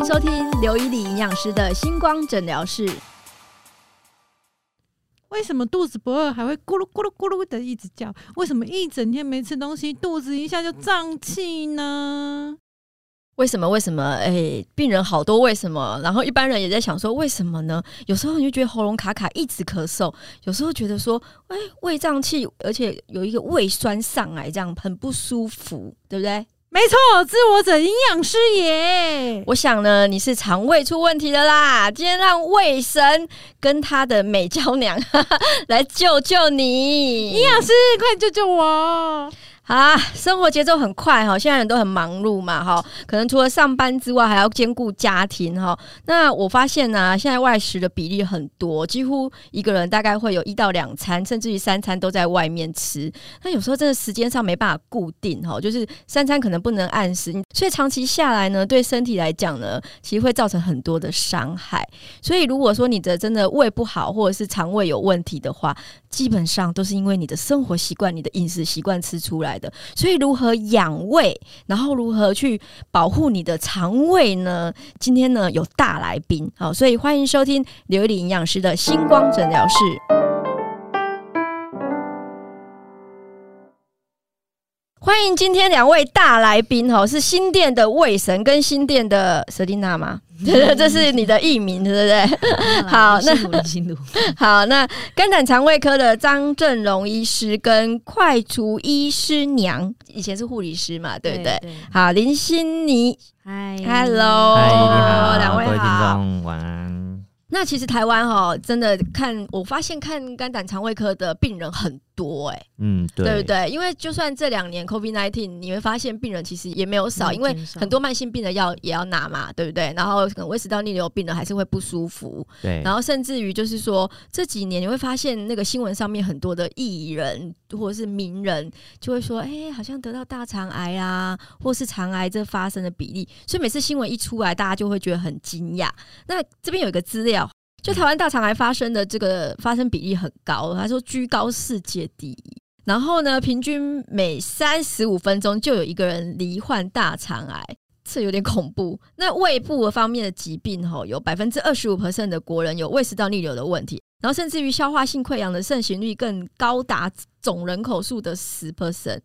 迎收听刘以礼营养师的星光诊疗室。为什么肚子不饿还会咕噜咕噜咕噜的一直叫？为什么一整天没吃东西，肚子一下就胀气呢？为什么？为什么？哎，病人好多，为什么？然后一般人也在想说，为什么呢？有时候你就觉得喉咙卡卡，一直咳嗽；有时候觉得说，哎，胃胀气，而且有一个胃酸上来，这样很不舒服，对不对？没错，自我者营养师耶。我想呢，你是肠胃出问题的啦。今天让胃神跟他的美娇娘来救救你，营养师，快救救我！啊，生活节奏很快哈，现在人都很忙碌嘛哈，可能除了上班之外，还要兼顾家庭哈。那我发现呢，现在外食的比例很多，几乎一个人大概会有一到两餐，甚至于三餐都在外面吃。那有时候真的时间上没办法固定哈，就是三餐可能不能按时，所以长期下来呢，对身体来讲呢，其实会造成很多的伤害。所以如果说你的真的胃不好，或者是肠胃有问题的话，基本上都是因为你的生活习惯、你的饮食习惯吃出来的。所以如何养胃，然后如何去保护你的肠胃呢？今天呢有大来宾，好，所以欢迎收听刘丽营养师的星光诊疗室。欢迎今天两位大来宾，哈，是新店的胃神跟新店的瑟琳娜吗？这是你的艺名，对不对？好，那 好，那肝胆肠胃科的张正荣医师跟快厨医师娘，以前是护理师嘛，对不对？好，林心妮，嗨，Hello，嗨，你好，两位各位听众晚安。那其实台湾哈，真的看，我发现看肝胆肠胃科的病人很。多哎，嗯，对，对不对？因为就算这两年 COVID nineteen，你会发现病人其实也没有少，因为很多慢性病的药也要拿嘛，对不对？然后可能胃食道逆流病人还是会不舒服，对。然后甚至于就是说这几年你会发现那个新闻上面很多的艺人或者是名人就会说，哎，好像得到大肠癌啊，或是肠癌这发生的比例，所以每次新闻一出来，大家就会觉得很惊讶。那这边有一个资料。就台湾大肠癌发生的这个发生比例很高，他说居高世界第一。然后呢，平均每三十五分钟就有一个人罹患大肠癌，这有点恐怖。那胃部方面的疾病，吼，有百分之二十五 percent 的国人有胃食道逆流的问题，然后甚至于消化性溃疡的盛行率更高达总人口数的十 percent。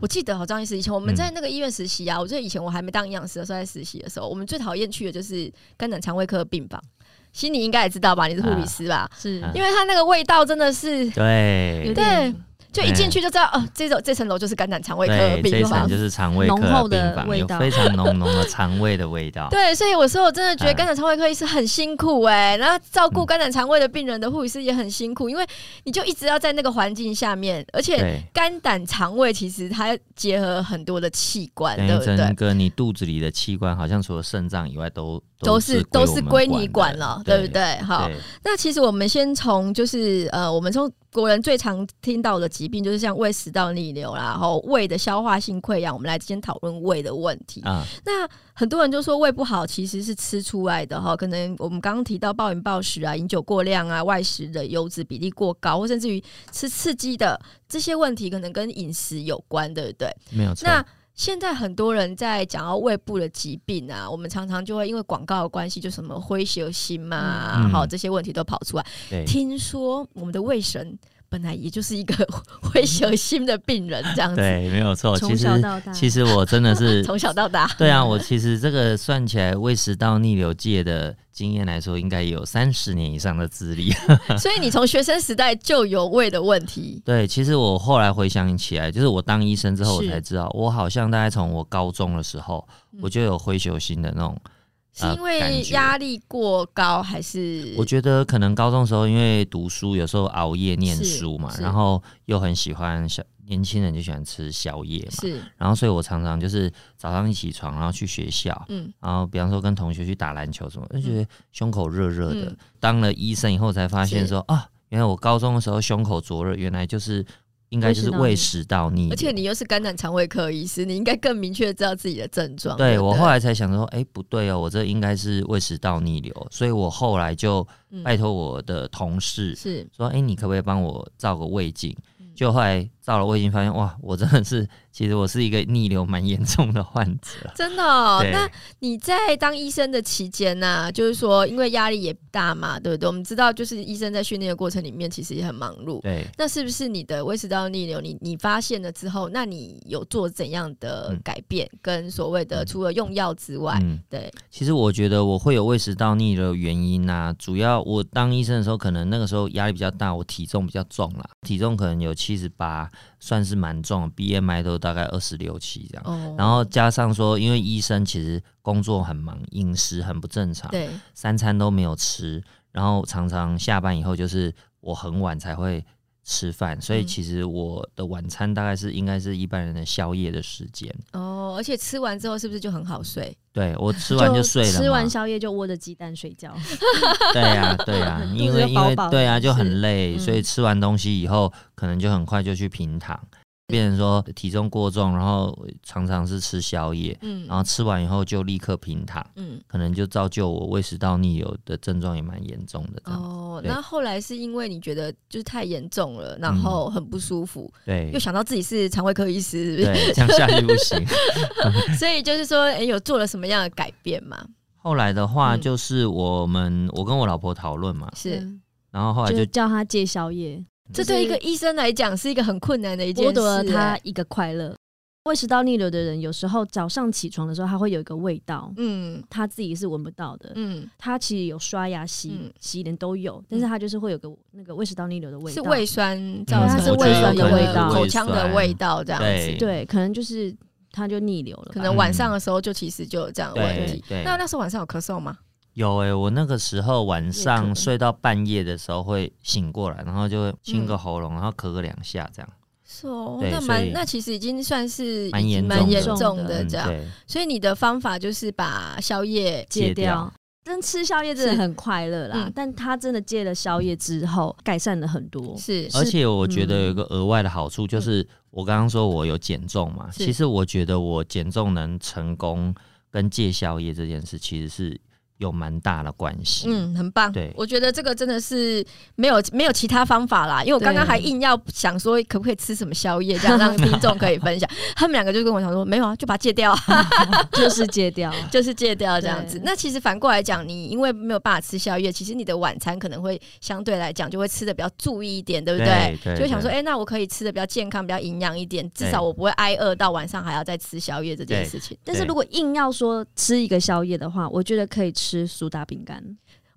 我记得好张医师以前我们在那个医院实习啊，我记得以前我还没当营养师的时候在实习的时候，我们最讨厌去的就是肝胆肠胃科病房。心里应该也知道吧？你是护理师吧？是因为它那个味道真的是对对。就一进去就知道，哦，这种这层楼就是肝胆肠胃科病房，就是肠胃浓厚的味道，非常浓浓的肠胃的味道。对，所以我说我真的觉得肝胆肠胃科医师很辛苦哎，然后照顾肝胆肠胃的病人的护理师也很辛苦，因为你就一直要在那个环境下面，而且肝胆肠胃其实它结合很多的器官，对不对？整个你肚子里的器官，好像除了肾脏以外，都都是都是归你管了，对不对？好，那其实我们先从就是呃，我们从。国人最常听到的疾病就是像胃食道逆流啦，然后胃的消化性溃疡。我们来先讨论胃的问题啊。那很多人就说胃不好其实是吃出来的哈，可能我们刚刚提到暴饮暴食啊、饮酒过量啊、外食的油脂比例过高，或甚至于吃刺激的这些问题，可能跟饮食有关，对不对？没有错。那现在很多人在讲到胃部的疾病啊，我们常常就会因为广告的关系，就什么灰血心嘛，好这些问题都跑出来。听说我们的胃神本来也就是一个 灰血心的病人，这样子。对，没有错。其实其实我真的是 从小到大。对啊，我其实这个算起来胃食道逆流界的。经验来说，应该有三十年以上的资历。所以你从学生时代就有胃的问题。对，其实我后来回想起来，就是我当医生之后，我才知道，我好像大概从我高中的时候，我就有灰球心的那种。是因为压力过高，还是？我觉得可能高中时候因为读书，有时候熬夜念书嘛，然后又很喜欢小。年轻人就喜欢吃宵夜嘛，是，然后所以我常常就是早上一起床，然后去学校，嗯，然后比方说跟同学去打篮球什么，就觉得胸口热热的。当了医生以后才发现说啊，原来我高中的时候胸口灼热，原来就是应该就是胃食道逆。而且你又是肝胆肠胃科医师，你应该更明确知道自己的症状。对我后来才想说，哎，不对哦，我这应该是胃食道逆流，所以我后来就拜托我的同事是说，哎，你可不可以帮我照个胃镜？就后来照了胃镜，发现哇，我真的是，其实我是一个逆流蛮严重的患者。真的？哦？那你在当医生的期间呢、就是说因为压力也大嘛，对不对？我们知道，就是医生在训练的过程里面，其实也很忙碌。对，那是不是你的胃食道逆流，你你发现了之后，那你有做怎样的嗯改变？跟所谓的嗯除了用药之外，嗯，对，其实我觉得我会有胃食道逆流的原因啊，主要我当医生的时候，可能那个时候压力比较大，我体重比较重啦，体重可能有七十八，算是蛮重，BMI 都大概二十六七这样。哦然后加上说，因为医生其实工作很忙，饮食很不正常，对，三餐都没有吃，然后常常下班以后就是我很晚才会吃饭，所以嗯其实我的晚餐大概是应该是一般人的宵夜的时间。哦，而且吃完之后是不是就很好睡？对我 吃完就睡了，吃完宵夜就窝着鸡蛋睡觉。对呀、对 呀、因为因为对啊，就很累，嗯所以吃完东西以后，可能就很快就去平躺，变成说体重过重，然后常常是吃宵夜，嗯然后吃完以后就立刻平躺，嗯。可能就造就我胃食道逆流的症状也蛮严重的。哦，那后来是因为你觉得就是太严重了，然后很不舒服，对又想到自己是肠胃科医师，对，这样下去不行。所以就是说，哎、有做了什么样的改变吗？后来的话，嗯就是我们我跟我老婆讨论嘛，是，嗯然后后来就就叫他戒宵夜，这对一个医生来讲是一个很困难的一件事、剥夺了他哎一个快乐。胃食道逆流的人，有时候早上起床的时候，他会有一个味道，嗯他自己是闻不到的。嗯，他其实有刷牙、洗、嗯洗脸都有，但是他就是会有个那个胃食道逆流的味道。是胃酸造成，它是胃酸的味道口腔的味道这样子。对，可能就是他就逆流了。可能晚上的时候就其实就有这样的问题。那那时候晚上有咳嗽吗？有诶、我那个时候晚上睡到半夜的时候会醒过来，然后就会清嗯。个喉咙，然后咳个两下这样。是哦，对那蛮那其实已经算是蛮严重蛮严的重的这样。嗯，所以你的方法就是把宵夜戒戒掉。真吃宵夜真的很快乐啦，嗯。但他真的戒了宵夜之后，改善了很多。是而且我觉得有一嗯个额外的好处，就是我刚刚说我有减重嘛，其实我觉得我减重能成功跟戒宵夜这件事，其实是有蛮大的关系。嗯，很棒。对我觉得这个真的是没有没有其他方法啦，因为我刚刚还硬要想说可不可以吃什么宵夜，这样让听众可以分享。他们两个就跟我讲说，没有啊，就把它戒掉啊，就是戒掉。就是戒掉这样子。那其实反过来讲，你因为没有办法吃宵夜，其实你的晚餐可能会相对来讲就会吃的比较注意一点，对不对？就会想说，对哎、那我可以吃的比较健康、比较营养一点，至少我不会挨饿到晚上还要再吃宵夜这件事情。但是如果硬要说吃一个宵夜的话，我觉得可以吃苏打饼干。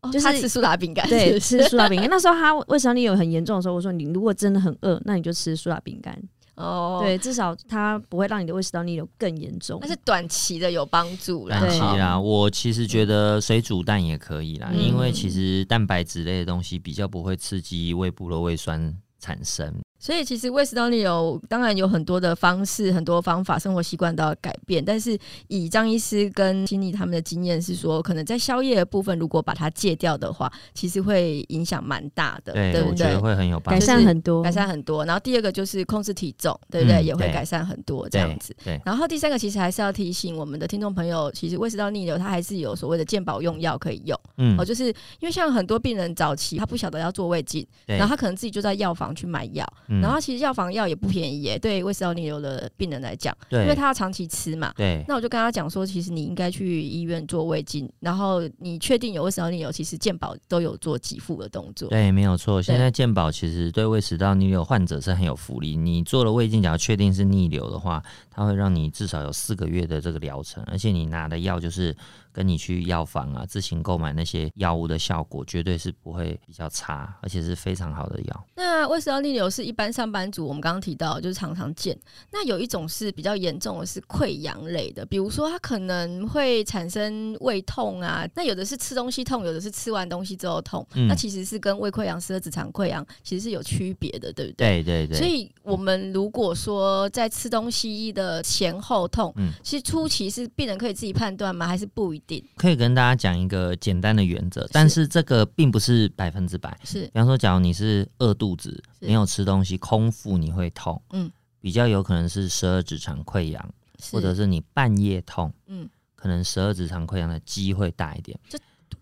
哦，就是他吃苏打饼干，对，吃苏打饼干。那时候他胃食道逆流很严重的时候，我说你如果真的很饿，那你就吃苏打饼干。哦，对，至少它不会让你的胃食道逆流更严重。那是短期的有帮助啦。短期哈啦，我其实觉得水煮蛋也可以啦，嗯因为其实蛋白质类的东西比较不会刺激胃部的胃酸产生。所以其实胃食道逆流当然有很多的方式、很多方法，生活习惯都要改变。但是以张医师跟经理他们的经验是说，可能在宵夜的部分，如果把它戒掉的话，其实会影响蛮大的，对不对我觉得？会很有帮改。善很多，改善很多。然后第二个就是控制体重，对不对？嗯也会改善很多这样子。对，然后第三个其实还是要提醒我们的听众朋友，其实胃食道逆流它还是有所谓的健保用药可以用、嗯哦，就是因为像很多病人早期他不晓得要做胃镜，然后他可能自己就在药房去买药，嗯然后其实药房药也不便宜耶，对胃食道逆流的病人来讲，对，因为他要长期吃嘛。对那我就跟他讲说，其实你应该去医院做胃镜，然后你确定有胃食道逆流，其实健保都有做给付的动作。对，没有错。现在健保其实对胃食道逆流患者是很有福利。你做了胃镜，假如确定是逆流的话，它会让你至少有四个月的这个疗程，而且你拿的药就是跟你去药房啊自行购买那些药物的效果，绝对是不会比较差，而且是非常好的药。那胃食道逆流是一般上班族，我们刚刚提到就是常常见。那有一种是比较严重的，是溃疡类的，比如说它可能会产生胃痛啊。那有的是吃东西痛，有的是吃完东西之后痛。嗯那其实是跟胃溃疡、十二指肠溃疡其实是有区别的，对不对？对对对，所以，我们如果说在吃东西的前后痛，嗯其实初期是病人可以自己判断吗？还是不一定？可以跟大家讲一个简单的原则，但是这个并不是百分之百。是比方说，假如你是饿肚子，没有吃东西，空腹你会痛，嗯，比较有可能是十二指肠溃疡，或者是你半夜痛，嗯可能十二指肠溃疡的机会大一点。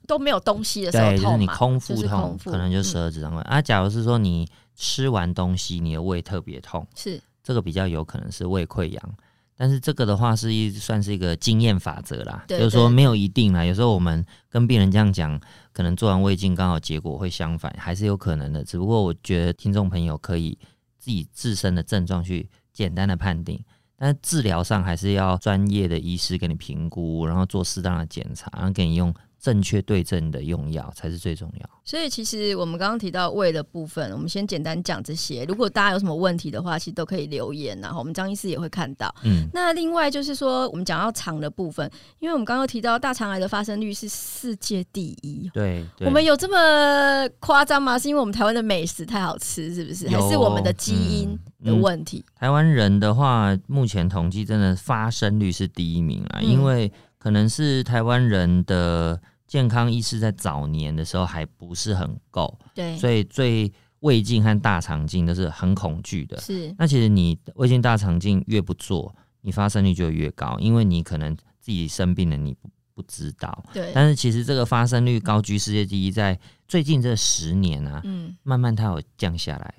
都没有东西的时候对，就是你空腹就是痛，可能就嗯十二指肠溃疡。啊，假如是说你吃完东西你的胃特别痛，是这个比较有可能是胃溃疡。但是这个的话是一算是一个经验法则啦，就是说没有一定啦。有时候我们跟病人这样讲，可能做完胃镜刚好结果会相反，还是有可能的。只不过我觉得听众朋友可以自己自身的症状去简单的判定，但是治疗上还是要专业的医师给你评估，然后做适当的检查，然后给你用。正确对症的用药才是最重要。所以其实我们刚刚提到胃的部分，我们先简单讲这些。如果大家有什么问题的话，其实都可以留言，然后我们张医师也会看到。嗯，那另外就是说，我们讲到肠的部分，因为我们刚刚提到大肠癌的发生率是世界第一。对，我们有这么夸张吗？是因为我们台湾的美食太好吃，是不是？还是我们的基因的问题？台湾人的话，目前统计真的发生率是第一名啊，因为可能是台湾人的。健康意识在早年的时候还不是很够，对，所以最胃镜和大肠镜都是很恐惧的。是，那其实你胃镜、大肠镜越不做，你发生率就越高，因为你可能自己生病了，你不不知道。对，但是其实这个发生率高居世界第一，在最近这十年啊，嗯，慢慢它有降下来。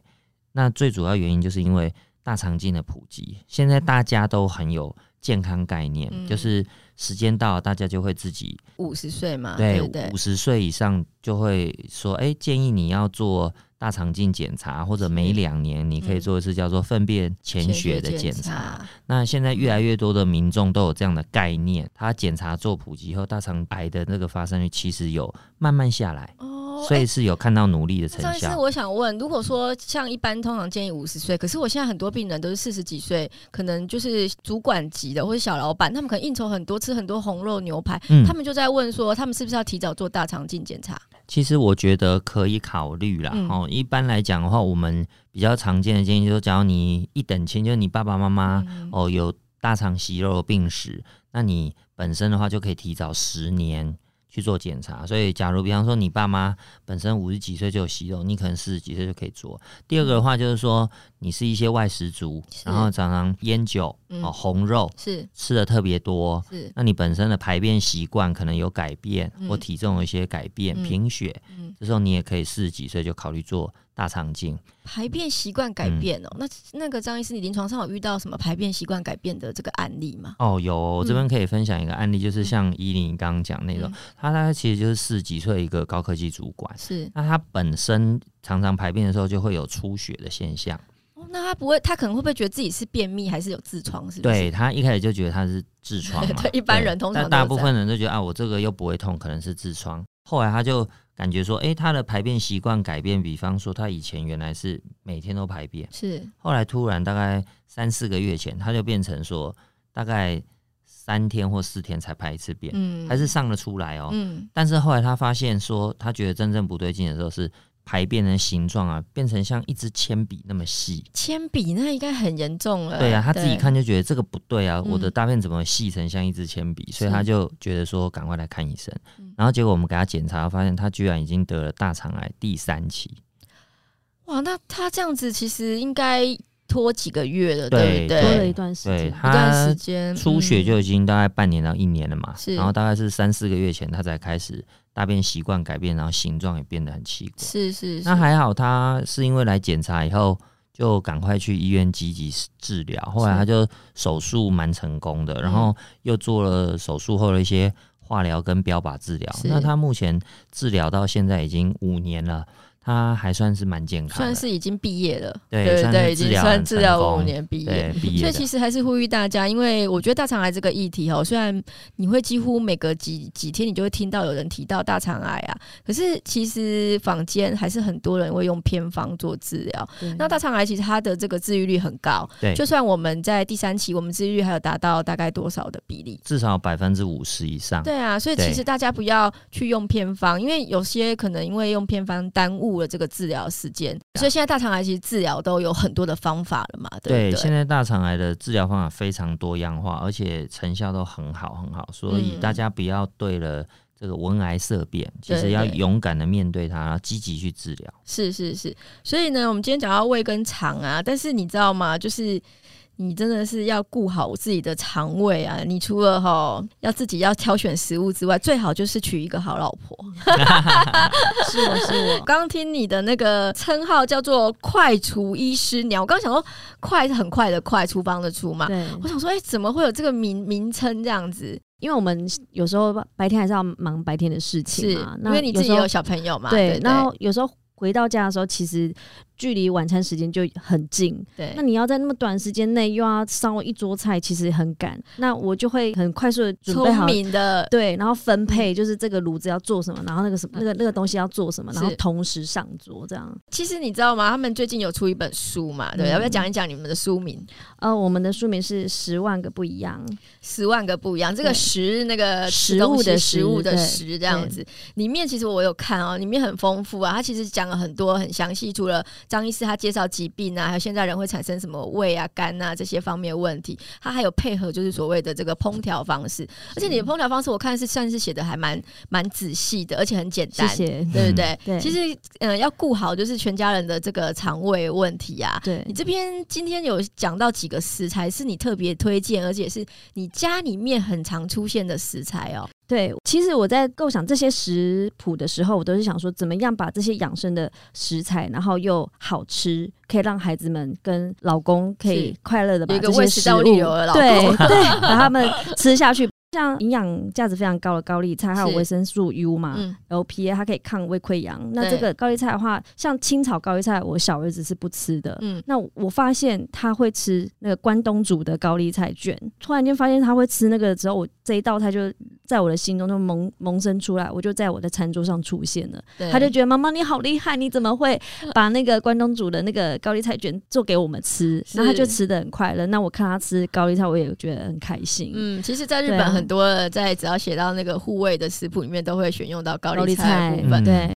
那最主要原因就是因为大肠镜的普及，现在大家都很有健康概念，就是。时间到，大家就会自己五十岁嘛，对，五十岁以上就会说，哎，建议你要做大肠镜检查，或者每两年你可以做一次叫做粪便潜血的检查。那现在越来越多的民众都有这样的概念，他检查做普及以后，大肠癌的那个发生率其实有慢慢下来。所以是有看到努力的成效。上次我想问，如果说像一般通常建议五十岁，可是我现在很多病人都是四十几岁，可能就是主管级的或者小老板，他们可能应酬很多，吃很多红肉牛排，他们就在问说，他们是不是要提早做大肠镜检查？其实我觉得可以考虑啦。哦，一般来讲的话，我们比较常见的建议就是，假如你一等亲，就是你爸爸妈妈哦有大肠息肉病史，那你本身的话就可以提早十年。去做检查，所以假如比方说你爸妈本身五十几岁就有息肉，你可能四十几岁就可以做。第二个的话就是说，你是一些外食族，然后常常烟酒、哦红肉是。吃的特别多，是。那你本身的排便习惯可能有改变，或体重有一些改变，贫血，这时候你也可以四十几岁就考虑做。大肠镜。排便习惯改变哦，那那个张医师，你临床上有遇到什么排便习惯改变的这个案例吗？哦，有，我这边可以分享一个案例，就是像依林刚刚讲那种，他他其实就是四十几岁一个高科技主管，是。那他本身常常排便的时候就会有出血的现象。哦，那他不会，他可能会不会觉得自己是便秘还是有痔疮？是？对他一开始就觉得他是痔 疮嘛，对，一般人通常大部分人都觉得啊，我这个又不会痛，可能是痔疮。后来他就。感觉说，哎，他的排便习惯改变，比方说他以前原来是每天都排便，是，后来突然大概三四个月前，他就变成说大概三天或四天才排一次便，嗯，还是上得出来哦，嗯，但是后来他发现说，他觉得真正不对劲的时候是。排便的形状啊，变成像一支铅笔那么细。铅笔那应该很严重了。对啊，他自己看就觉得这个不对啊，我的大便怎么细成像一支铅笔？所以他就觉得说赶快来看医生。然后结果我们给他检查，发现他居然已经得了大肠癌第三期。哇，那他这样子其实应该拖几个月了，对不对？拖了一段时间，一段时间出血就已经大概半年到一年了嘛。是，然后大概是三四个月前他才开始。大便习惯改变，然后形状也变得很奇怪。是是，那还好，他是因为来检查以后就赶快去医院积极治疗。后来他就手术蛮成功的，然后又做了手术后的一些化疗跟标靶治疗。那他目前治疗到现在已经五年了。他还算是蛮健康，算是已经毕业了，对对对，已经算治疗五年毕业。所以其实还是呼吁大家，因为我觉得大肠癌这个议题哈，虽然你会几乎每隔几几天你就会听到有人提到大肠癌啊，可是其实坊间还是很多人会用偏方做治疗。那大肠癌其实它的这个治愈率很高，对，就算我们在第三期，我们治愈率还有达到大概多少的比例？至少百分之五十以上。对啊，所以其实大家不要去用偏方，因为有些可能因为用偏方耽误。的这个治疗时间，所以现在大肠癌其实治疗都有很多的方法了嘛？对，现在大肠癌的治疗方法非常多样化，而且成效都很好很好，所以大家不要对了这个闻癌色变，其实要勇敢的面对它，积极去治疗。是是是，所以呢，我们今天讲到胃跟肠啊，但是你知道吗？就是你真的是要顾好自己的肠胃啊！你除了哈要自己要挑选食物之外，最好就是娶一个好老婆。是我是我，刚听你的那个称号叫做“快厨医师娘”，我刚想说“快”是很快的“快”，厨房的“厨”嘛。对，我想说，哎，怎么会有这个名名称这样子？因为我们有时候白天还是要忙白天的事情嘛，因为你自己有小朋友嘛。对，然后有时候回到家的时候，其实。距离晚餐时间就很近，对。那你要在那么短时间内又要烧一桌菜，其实很赶。那我就会很快速的准备好明的，对，然后分配就是这个炉子要做什么，然后那个什么那个那个东西要做什么，然后同时上桌这样。其实你知道吗？他们最近有出一本书嘛？对，要不要讲一讲你们的书名？呃，我们的书名是《十万个不一样》，十万个不一样。这个“十”那个食物的食物的“食”这样子，里面其实我有看哦，里面很丰富啊。它其实讲了很多很详细，除了张医师他介绍。疾病啊，还有现在人会产生什么胃啊、肝啊这些方面问题，他还有配合就是所谓的这个烹调方式，而且你的烹调方式我看是算是写的还蛮蛮仔细的，而且很简单，对不对？对，其实嗯，要顾好就是全家人的这个肠胃问题啊。对你这边今天有讲到几个食材是你特别推荐，而且是你家里面很常出现的食材哦。对，其实我在构想这些食谱的时候，我都是想说，怎么样把这些养生的食材，然后又好吃，可以让孩子们跟老公可以快乐的把这些食物，对 对，把他们吃下去。像营养价值非常高的高丽菜，还有维生素 U 嘛，LPA 它可以抗胃溃疡。那这个高丽菜的话，像清炒高丽菜，我小儿子是不吃的。嗯，那我发现他会吃那个关东煮的高丽菜卷。突然间发现他会吃那个之后，我这一道菜就在我的心中就萌萌生出来，我就在我的餐桌上出现了。他就觉得妈妈你好厉害，你怎么会把那个关东煮的那个高丽菜卷做给我们吃？然后他就吃的很快乐。那我看他吃高丽菜，我也觉得很开心。嗯，其实，在日本。很多在只要写到那个护卫的食谱里面，都会选用到高丽菜部分。对，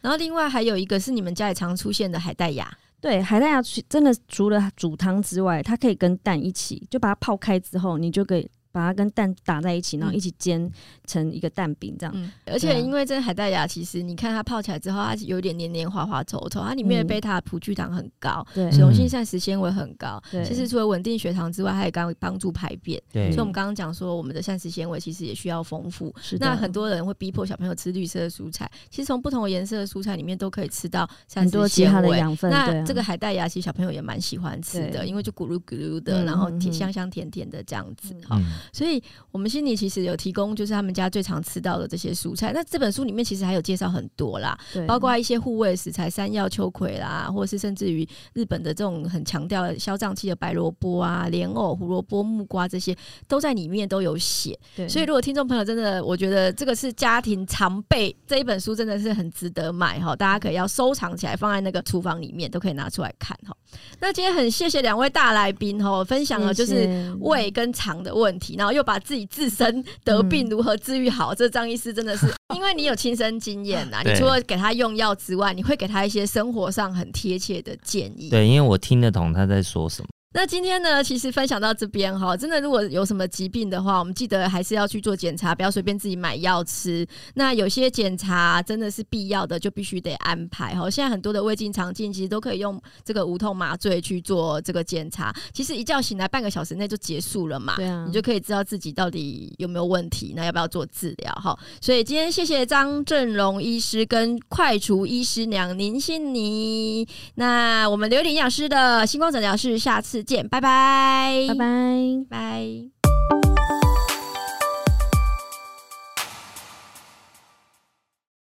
然后另外还有一个是你们家里常出现的海带芽。对，海带芽真的除了煮汤之外，它可以跟蛋一起，就把它泡开之后，你就可以。把它跟蛋打在一起，然后一起煎成一个蛋饼这样。嗯，而且因为这海带芽，其实你看它泡起来之后，它有点黏黏滑滑稠稠，它里面的贝塔葡聚糖很高，对，水溶性膳食纤维很高。对，其实除了稳定血糖之外，它也刚帮助排便。对，所以我们刚刚讲说，我们的膳食纤维其实也需要丰富。那很多人会逼迫小朋友吃绿色的蔬菜，其实从不同颜色的蔬菜里面都可以吃到很多其他的养分。那这个海带芽，其实小朋友也蛮喜欢吃的，因为就咕噜咕噜的，然后甜香香甜甜的这样子。好，所以我们。心里其实有提供，就是他们家最常吃到的这些蔬菜。那这本书里面其实还有介绍很多啦，包括一些护胃食材，山药、秋葵啦，或者是甚至于日本的这种很强调消胀气的白萝卜啊、莲藕、胡萝卜、木瓜这些，都在里面都有写。所以如果听众朋友真的，我觉得这个是家庭常备这一本书，真的是很值得买哈，大家可以要收藏起来，放在那个厨房里面，都可以拿出来看哈。那今天很谢谢两位大来宾哦，分享了就是胃跟肠的问题，然后又把自己。自身得病如何治愈好？这张医师真的是，因为你有亲身经验呐。你除了给他用药之外，你会给他一些生活上很贴切的建议。对，因为我听得懂他在说什么。那今天呢，其实分享到这边哈，真的如果有什么疾病的话，我们记得还是要去做检查，不要随便自己买药吃。那有些检查真的是必要的，就必须得安排哈。现在很多的胃镜、肠镜其实都可以用这个无痛麻醉去做这个检查，其实一觉醒来半个小时内就结束了嘛，对啊，你就可以知道自己到底有没有问题，那要不要做治疗哈。所以今天谢谢张振荣医师跟快厨医师娘林心妮，那我们刘林营养师的星光诊疗室下次。见，拜拜，拜拜，拜。